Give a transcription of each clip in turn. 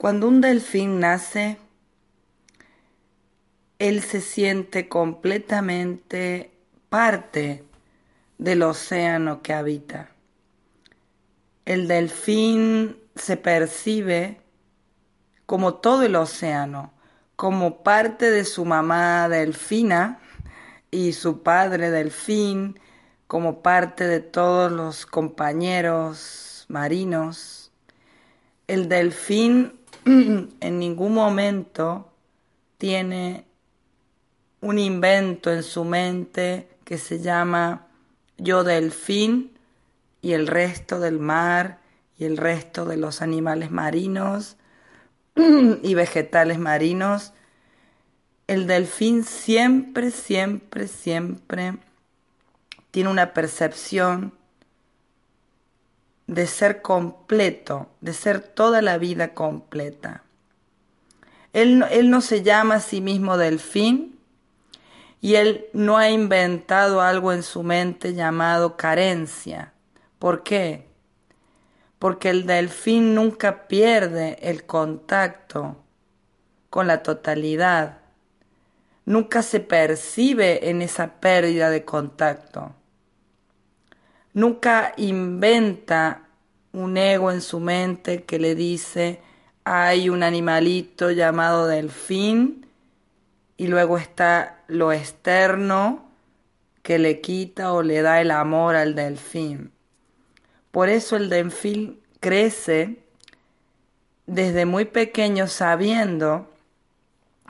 Cuando un delfín nace, él se siente completamente parte del océano que habita. El delfín se percibe como todo el océano, como parte de su mamá delfina y su padre delfín, como parte de todos los compañeros marinos. El delfín en ningún momento tiene un invento en su mente que se llama yo delfín y el resto del mar y el resto de los animales marinos y vegetales marinos. El delfín siempre, siempre, siempre tiene una percepción de ser completo, de ser toda la vida completa. Él, él, no se llama a sí mismo delfín y él no ha inventado algo en su mente llamado carencia. ¿Por qué? Porque el delfín nunca pierde el contacto con la totalidad. Nunca se percibe en esa pérdida de contacto nunca inventa un ego en su mente que le dice hay un animalito llamado delfín y luego está lo externo que le quita o le da el amor al delfín. Por eso el delfín crece desde muy pequeño sabiendo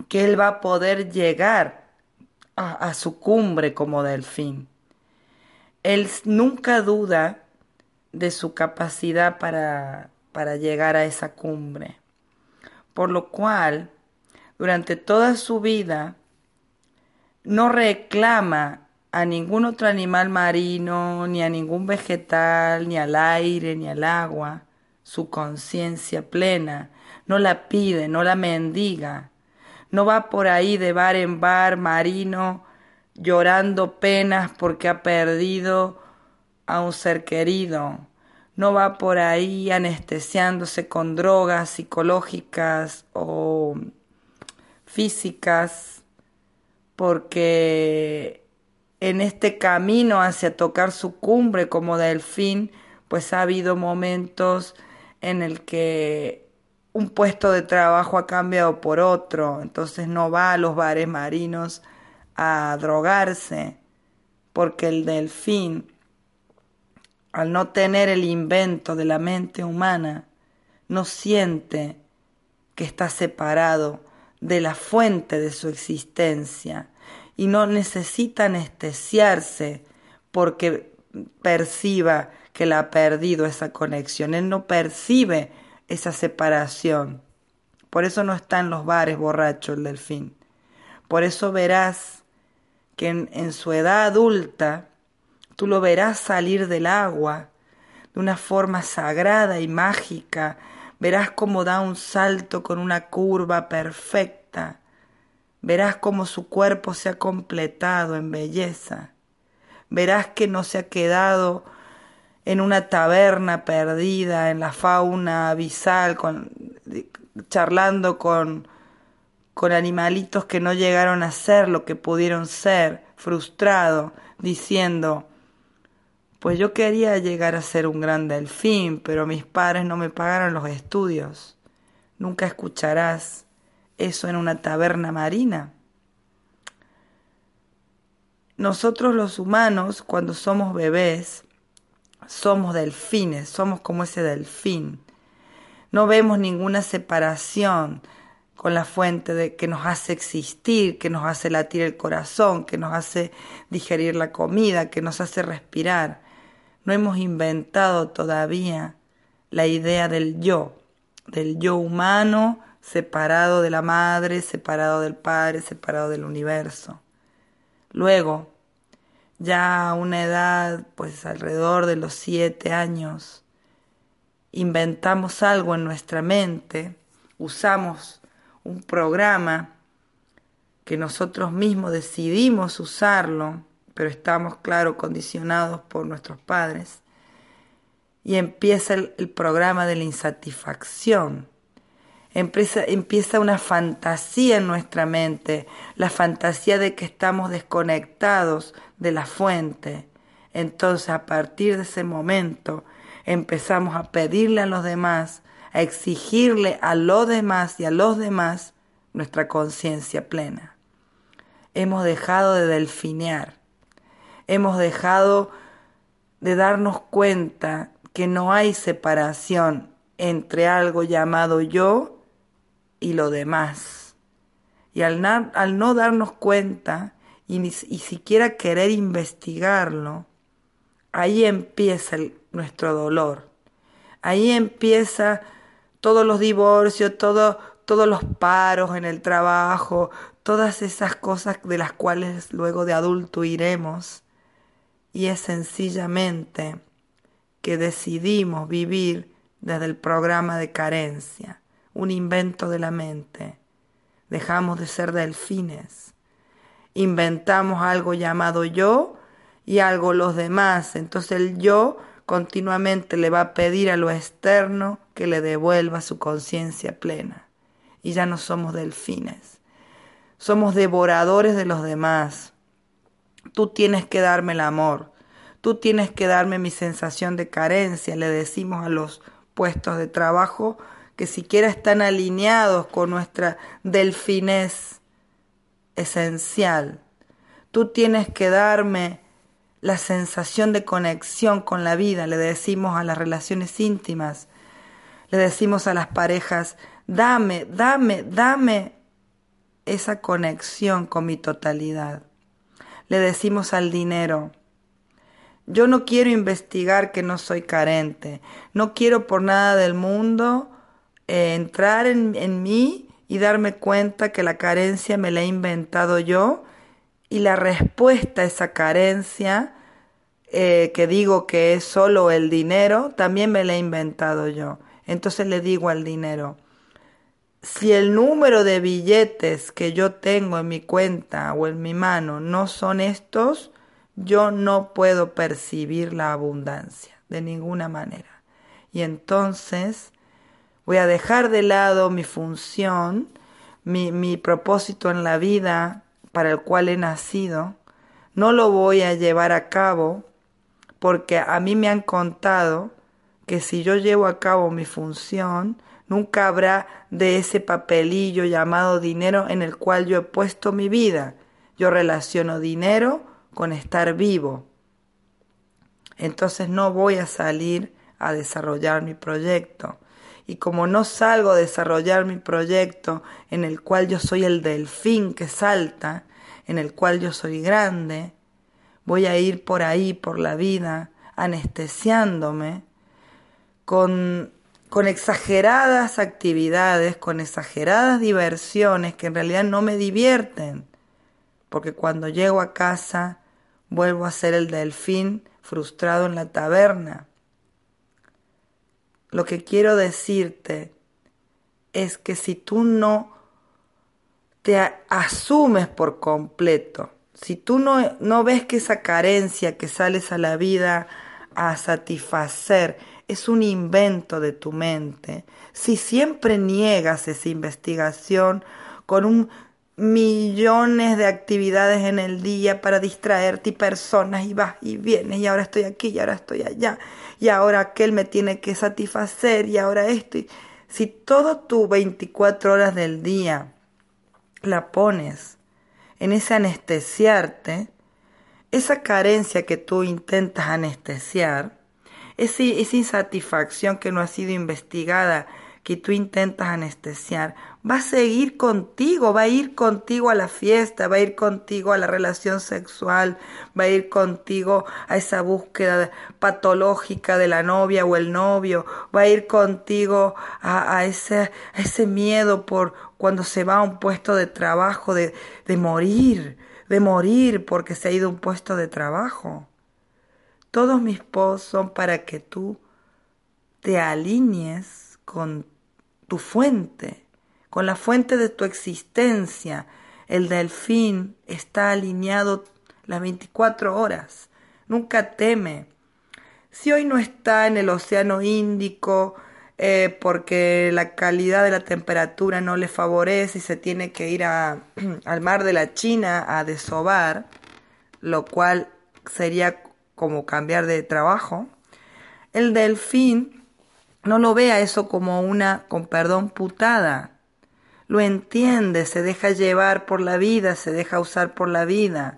que él va a poder llegar a, a su cumbre como delfín. Él nunca duda de su capacidad para, para llegar a esa cumbre. Por lo cual, durante toda su vida, no reclama a ningún otro animal marino, ni a ningún vegetal, ni al aire, ni al agua, su conciencia plena. No la pide, no la mendiga. No va por ahí de bar en bar marino llorando penas porque ha perdido a un ser querido. No va por ahí anestesiándose con drogas psicológicas o físicas porque en este camino hacia tocar su cumbre como delfín, pues ha habido momentos en el que un puesto de trabajo ha cambiado por otro, entonces no va a los bares marinos a drogarse, porque el delfín, al no tener el invento de la mente humana, no siente que está separado de la fuente de su existencia y no necesita anestesiarse porque perciba que la ha perdido esa conexión. Él no percibe esa separación. Por eso no está en los bares borracho el delfín. Por eso verás que en, su edad adulta tú lo verás salir del agua de una forma sagrada y mágica, verás cómo da un salto con una curva perfecta, verás cómo su cuerpo se ha completado en belleza, verás que no se ha quedado en una taberna perdida en la fauna abisal, con, charlando con con animalitos que no llegaron a ser lo que pudieron ser, frustrado, diciendo, pues yo quería llegar a ser un gran delfín, pero mis padres no me pagaron los estudios. Nunca escucharás eso en una taberna marina. Nosotros los humanos, cuando somos bebés, somos delfines, somos como ese delfín. No vemos ninguna separación con la fuente de que nos hace existir, que nos hace latir el corazón, que nos hace digerir la comida, que nos hace respirar. No hemos inventado todavía la idea del yo. del yo humano separado de la madre, separado del padre, separado del universo. Luego, ya a una edad, pues alrededor de los siete años, inventamos algo en nuestra mente, usamos un programa que nosotros mismos decidimos usarlo, pero estamos, claro, condicionados por nuestros padres, y empieza el, programa de la insatisfacción. Empieza, empieza una fantasía en nuestra mente, la fantasía de que estamos desconectados de la fuente. Entonces, a partir de ese momento, empezamos a pedirle a los demás, a exigirle a los demás y a los demás nuestra conciencia plena. Hemos dejado de delfinear, hemos dejado de darnos cuenta que no hay separación entre algo llamado yo y lo demás. Y al, al no darnos cuenta y ni siquiera querer investigarlo, ahí empieza nuestro dolor. Ahí empieza todos los divorcios, todo, todos los paros en el trabajo, todas esas cosas de las cuales luego de adulto iremos. Y es sencillamente que decidimos vivir desde el programa de carencia, un invento de la mente. Dejamos de ser delfines. Inventamos algo llamado yo y algo los demás. Entonces el yo continuamente le va a pedir a lo externo que le devuelva su conciencia plena. Y ya no somos delfines. Somos devoradores de los demás. Tú tienes que darme el amor. Tú tienes que darme mi sensación de carencia, le decimos a los puestos de trabajo que siquiera están alineados con nuestra delfinez esencial. Tú tienes que darme la sensación de conexión con la vida, le decimos a las relaciones íntimas, le decimos a las parejas, dame, dame, dame esa conexión con mi totalidad. Le decimos al dinero, yo no quiero investigar que no soy carente. No quiero por nada del mundo eh, entrar en, mí y darme cuenta que la carencia me la he inventado yo y la respuesta a esa carencia, eh, que digo que es solo el dinero, también me la he inventado yo. Entonces le digo al dinero, si el número de billetes que yo tengo en mi cuenta o en mi mano no son estos, yo no puedo percibir la abundancia de ninguna manera. Y entonces voy a dejar de lado mi función, mi, mi propósito en la vida para el cual he nacido, no lo voy a llevar a cabo porque a mí me han contado que si yo llevo a cabo mi función, nunca habrá de ese papelillo llamado dinero en el cual yo he puesto mi vida. Yo relaciono dinero con estar vivo. Entonces no voy a salir a desarrollar mi proyecto. Y como no salgo a desarrollar mi proyecto en el cual yo soy el delfín que salta, en el cual yo soy grande, voy a ir por ahí, por la vida, anestesiándome con, con exageradas actividades, con exageradas diversiones que en realidad no me divierten, porque cuando llego a casa vuelvo a ser el delfín frustrado en la taberna. Lo que quiero decirte es que si tú no te asumes por completo, si tú no, no ves que esa carencia que sales a la vida a satisfacer es un invento de tu mente, si siempre niegas esa investigación con un millones de actividades en el día para distraerte y personas y vas y vienes y ahora estoy aquí y ahora estoy allá y ahora aquel me tiene que satisfacer y ahora esto. Si todo tu 24 horas del día la pones en ese anestesiarte, esa carencia que tú intentas anestesiar, esa, esa insatisfacción que no ha sido investigada, que tú intentas anestesiar, va a seguir contigo, va a ir contigo a la fiesta, va a ir contigo a la relación sexual, va a ir contigo a esa búsqueda patológica de la novia o el novio, va a ir contigo a, ese, a ese miedo por cuando se va a un puesto de trabajo, de, de morir, de morir porque se ha ido a un puesto de trabajo. Todos mis posts son para que tú te alinees con tu fuente, con la fuente de tu existencia. El delfín está alineado las 24 horas, nunca teme. Si hoy no está en el Océano Índico, eh, porque la calidad de la temperatura no le favorece y se tiene que ir a, al mar de la China a desovar, lo cual sería como cambiar de trabajo, el delfín no lo vea eso como una, con perdón, putada. Lo entiende, se deja llevar por la vida, se deja usar por la vida.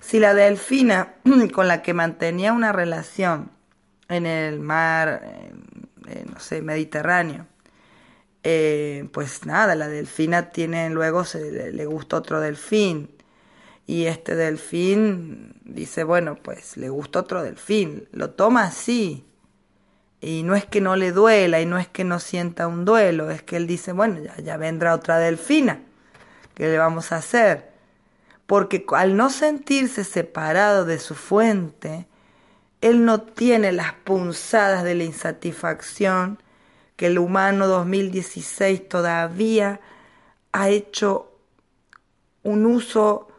Si la delfina con la que mantenía una relación en el mar, no sé, Mediterráneo, eh, pues nada, la delfina tiene, luego se, le gusta otro delfín y este delfín dice, bueno, pues le gusta otro delfín, lo toma así. Y no es que no le duela y no es que no sienta un duelo, es que él dice, bueno, ya, ya vendrá otra delfina, ¿qué le vamos a hacer? Porque al no sentirse separado de su fuente, él no tiene las punzadas de la insatisfacción que el humano 2016 todavía ha hecho un uso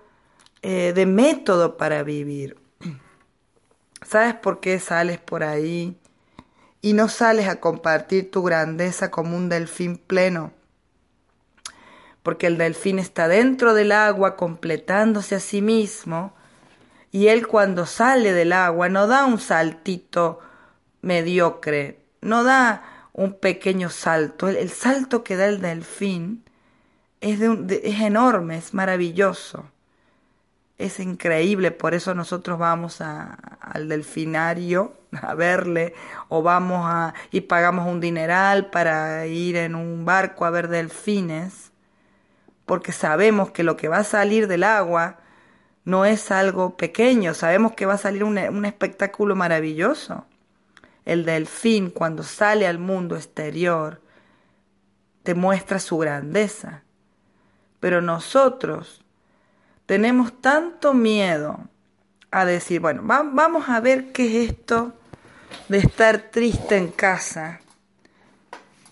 eh, de método para vivir. ¿Sabes por qué sales por ahí y no sales a compartir tu grandeza como un delfín pleno? Porque el delfín está dentro del agua completándose a sí mismo y él cuando sale del agua no da un saltito mediocre, no da un pequeño salto. El, salto que da el delfín es, de es enorme, es maravilloso es increíble, por eso nosotros vamos al delfinario a verle o vamos a y pagamos un dineral para ir en un barco a ver delfines, porque sabemos que lo que va a salir del agua no es algo pequeño, sabemos que va a salir un, un espectáculo maravilloso. El delfín cuando sale al mundo exterior te muestra su grandeza, pero nosotros tenemos tanto miedo a decir, bueno, vamos a ver qué es esto de estar triste en casa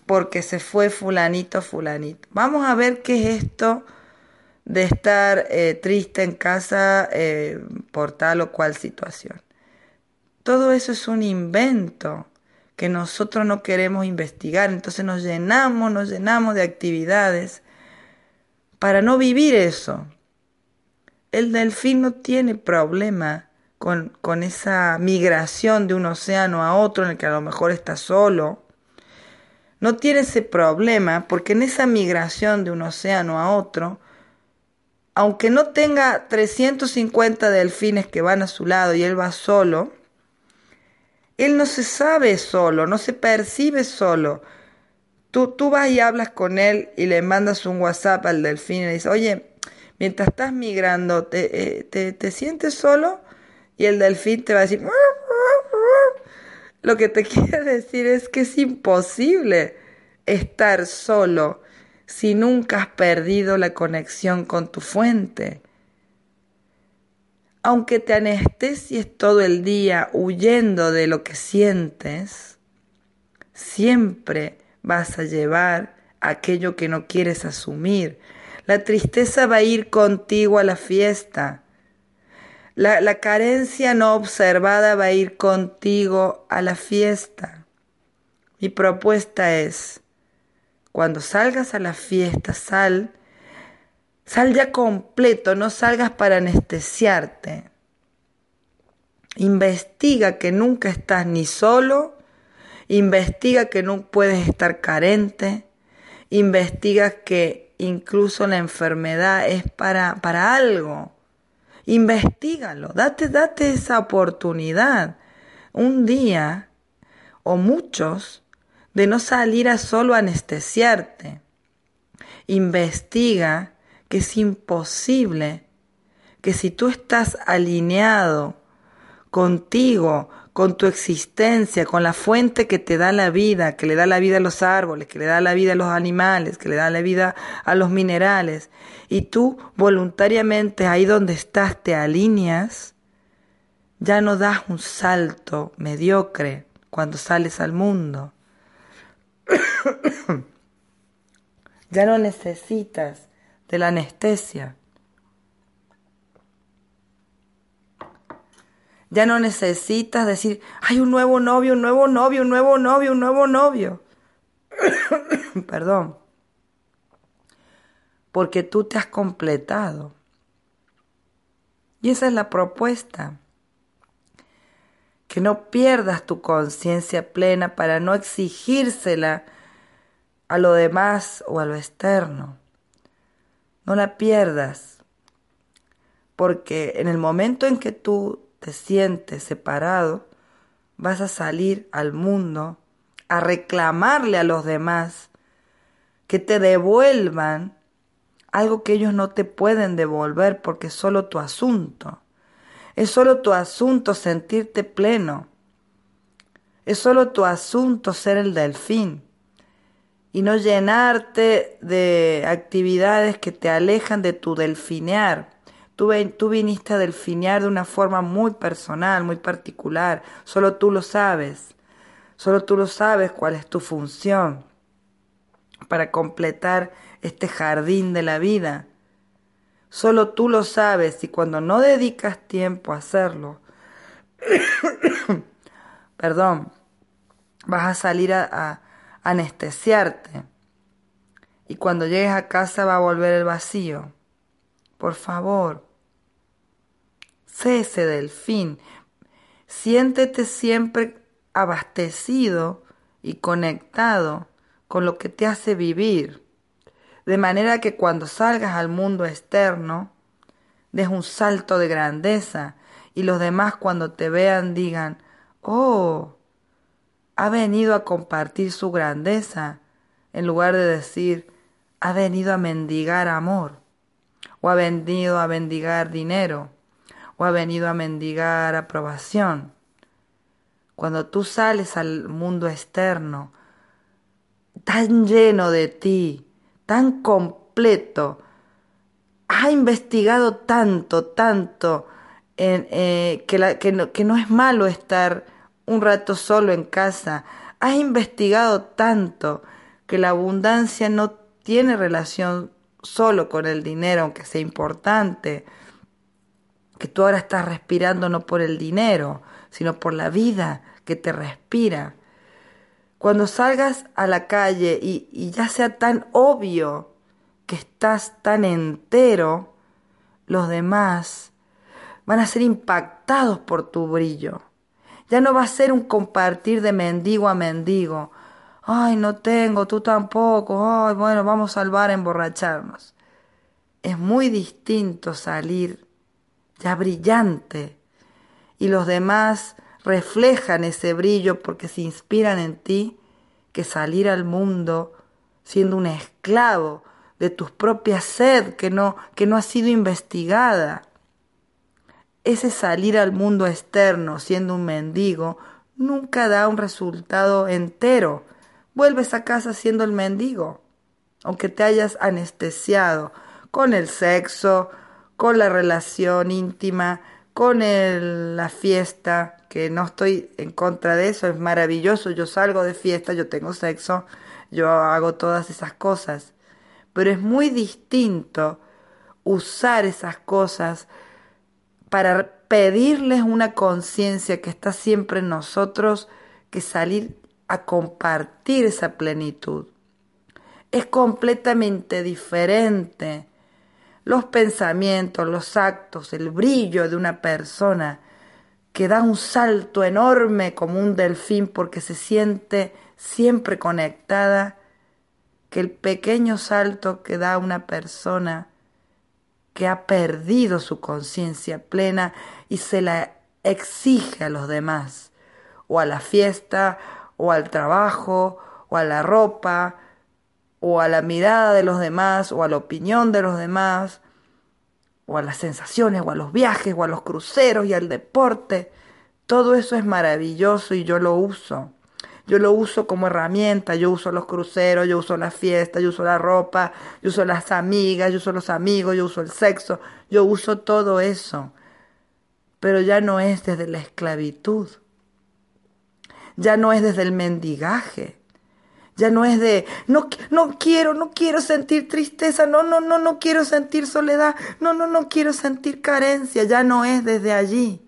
porque se fue fulanito, fulanito. Vamos a ver qué es esto de estar eh, triste en casa eh, por tal o cual situación. Todo eso es un invento que nosotros no queremos investigar, entonces nos llenamos, nos llenamos de actividades para no vivir eso, el delfín no tiene problema con, con, esa migración de un océano a otro en el que a lo mejor está solo. No tiene ese problema porque en esa migración de un océano a otro, aunque no tenga 350 delfines que van a su lado y él va solo, él no se sabe solo, no se percibe solo. Tú, tú vas y hablas con él y le mandas un WhatsApp al delfín y le dices, oye, mientras estás migrando, te, eh, te, sientes solo y el delfín te va a decir... Lo que te quiero decir es que es imposible estar solo si nunca has perdido la conexión con tu fuente. Aunque te anestesies todo el día huyendo de lo que sientes, siempre vas a llevar aquello que no quieres asumir, la tristeza va a ir contigo a la fiesta. La, carencia no observada va a ir contigo a la fiesta. Mi propuesta es, cuando salgas a la fiesta, sal, sal ya completo, no salgas para anestesiarte. Investiga que nunca estás ni solo, investiga que no puedes estar carente, investiga que incluso la enfermedad es para, para algo. Investígalo, date, date esa oportunidad. Un día, o muchos, de no salir a solo anestesiarte. Investiga que es imposible que si tú estás alineado contigo, con tu existencia, con la fuente que te da la vida, que le da la vida a los árboles, que le da la vida a los animales, que le da la vida a los minerales, y tú voluntariamente ahí donde estás te alineas, ya no das un salto mediocre cuando sales al mundo. ya no necesitas de la anestesia. Ya no necesitas decir, hay un nuevo novio, un nuevo novio, un nuevo novio, un nuevo novio. Perdón. Porque tú te has completado. Y esa es la propuesta. Que no pierdas tu conciencia plena para no exigírsela a lo demás o a lo externo. No la pierdas. Porque en el momento en que tú te sientes separado, vas a salir al mundo a reclamarle a los demás que te devuelvan algo que ellos no te pueden devolver porque es solo tu asunto. Es solo tu asunto sentirte pleno. Es solo tu asunto ser el delfín y no llenarte de actividades que te alejan de tu delfinear Tú, viniste a delfinear de una forma muy personal, muy particular. Solo tú lo sabes. Solo tú lo sabes cuál es tu función para completar este jardín de la vida. Solo tú lo sabes y cuando no dedicas tiempo a hacerlo, perdón, vas a salir a, a anestesiarte. Y cuando llegues a casa va a volver el vacío. Por favor, cese del fin. Siéntete siempre abastecido y conectado con lo que te hace vivir, de manera que cuando salgas al mundo externo, des un salto de grandeza y los demás cuando te vean digan, oh, ha venido a compartir su grandeza, en lugar de decir, ha venido a mendigar amor o ha venido a mendigar dinero o ha venido a mendigar aprobación. Cuando tú sales al mundo externo, tan lleno de ti, tan completo, ha investigado tanto, tanto, eh, que, no, que no es malo estar un rato solo en casa. Has investigado tanto que la abundancia no tiene relación solo con el dinero, aunque sea importante que tú ahora estás respirando no por el dinero, sino por la vida que te respira. Cuando salgas a la calle y, ya sea tan obvio que estás tan entero, los demás van a ser impactados por tu brillo. Ya no va a ser un compartir de mendigo a mendigo. Ay, no tengo, tú tampoco. Ay, bueno, vamos al bar a emborracharnos. Es muy distinto salir ya brillante, y los demás reflejan ese brillo porque se inspiran en ti, que salir al mundo siendo un esclavo de tu propia sed que no, que no ha sido investigada. Ese salir al mundo externo siendo un mendigo nunca da un resultado entero. Vuelves a casa siendo el mendigo, aunque te hayas anestesiado con el sexo, con la relación íntima, con la fiesta, que no estoy en contra de eso, es maravilloso, yo salgo de fiesta, yo tengo sexo, yo hago todas esas cosas, pero es muy distinto usar esas cosas para pedirles una conciencia que está siempre en nosotros que salir a compartir esa plenitud. Es completamente diferente los pensamientos, los actos, el brillo de una persona que da un salto enorme como un delfín porque se siente siempre conectada, que el pequeño salto que da una persona que ha perdido su conciencia plena y se la exige a los demás, o a la fiesta, o al trabajo, o a la ropa, o a la mirada de los demás, o a la opinión de los demás, o a las sensaciones, o a los viajes, o a los cruceros y al deporte. Todo eso es maravilloso y yo lo uso. Yo lo uso como herramienta, yo uso los cruceros, yo uso la fiesta, yo uso la ropa, yo uso las amigas, yo uso los amigos, yo uso el sexo, yo uso todo eso. Pero ya no es desde la esclavitud, ya no es desde el mendigaje, ya no es de, no, no quiero, no quiero sentir tristeza, no, no, no, no quiero sentir soledad, no, no, no quiero sentir carencia, ya no es desde allí.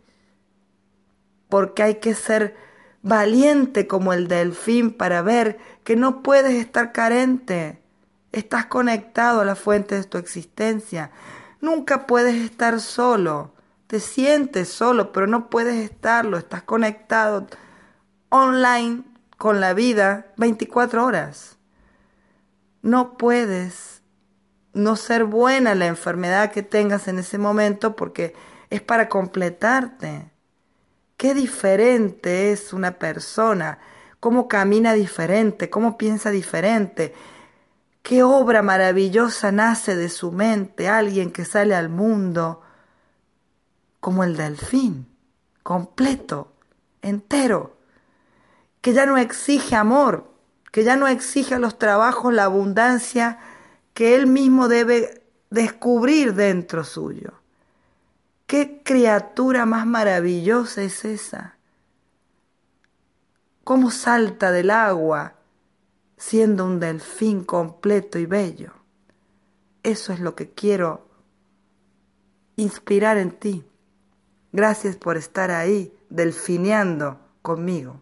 Porque hay que ser valiente como el delfín para ver que no puedes estar carente. Estás conectado a la fuente de tu existencia. Nunca puedes estar solo. Te sientes solo, pero no puedes estarlo. Estás conectado online con la vida 24 horas. No puedes no ser buena la enfermedad que tengas en ese momento porque es para completarte. Qué diferente es una persona, cómo camina diferente, cómo piensa diferente, qué obra maravillosa nace de su mente alguien que sale al mundo como el delfín, completo, entero, que ya no exige amor, que ya no exige los trabajos, la abundancia que él mismo debe descubrir dentro suyo. ¿Qué criatura más maravillosa es esa? ¿Cómo salta del agua siendo un delfín completo y bello? Eso es lo que quiero inspirar en ti. Gracias por estar ahí, delfineando conmigo.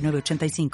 85